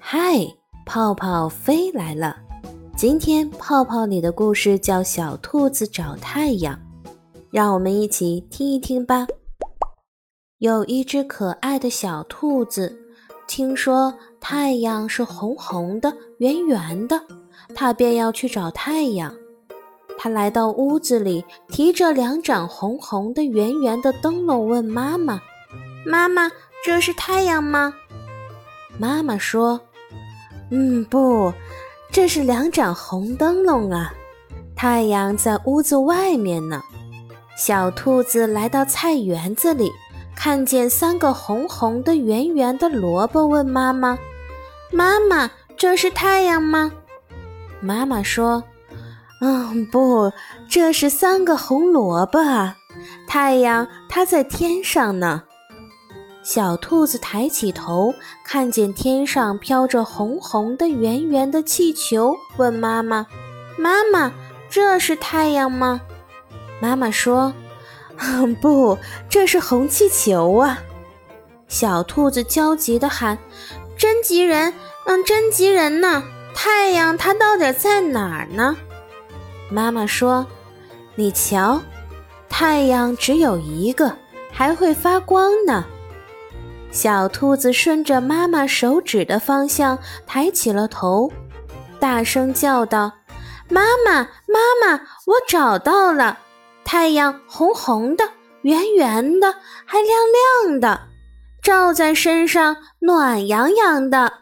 嗨，泡泡飞来了！今天泡泡里的故事叫《小兔子找太阳》，让我们一起听一听吧。有一只可爱的小兔子，听说太阳是红红的、圆圆的，它便要去找太阳。它来到屋子里，提着两盏红红的、圆圆的灯笼，问妈妈：“妈妈，这是太阳吗？”妈妈说：“嗯，不，这是两盏红灯笼啊。太阳在屋子外面呢。”小兔子来到菜园子里，看见三个红红的、圆圆的萝卜，问妈妈：“妈妈，这是太阳吗？”妈妈说。嗯，不，这是三个红萝卜啊！太阳它在天上呢。小兔子抬起头，看见天上飘着红红的、圆圆的气球，问妈妈：“妈妈，这是太阳吗？”妈妈说：“，不，这是红气球啊！”小兔子焦急地喊：“真急人！嗯，真急人呢！太阳它到底在哪儿呢？”妈妈说：“你瞧，太阳只有一个，还会发光呢。”小兔子顺着妈妈手指的方向抬起了头，大声叫道：“妈妈，妈妈，我找到了！太阳红红的，圆圆的，还亮亮的，照在身上暖洋洋的。”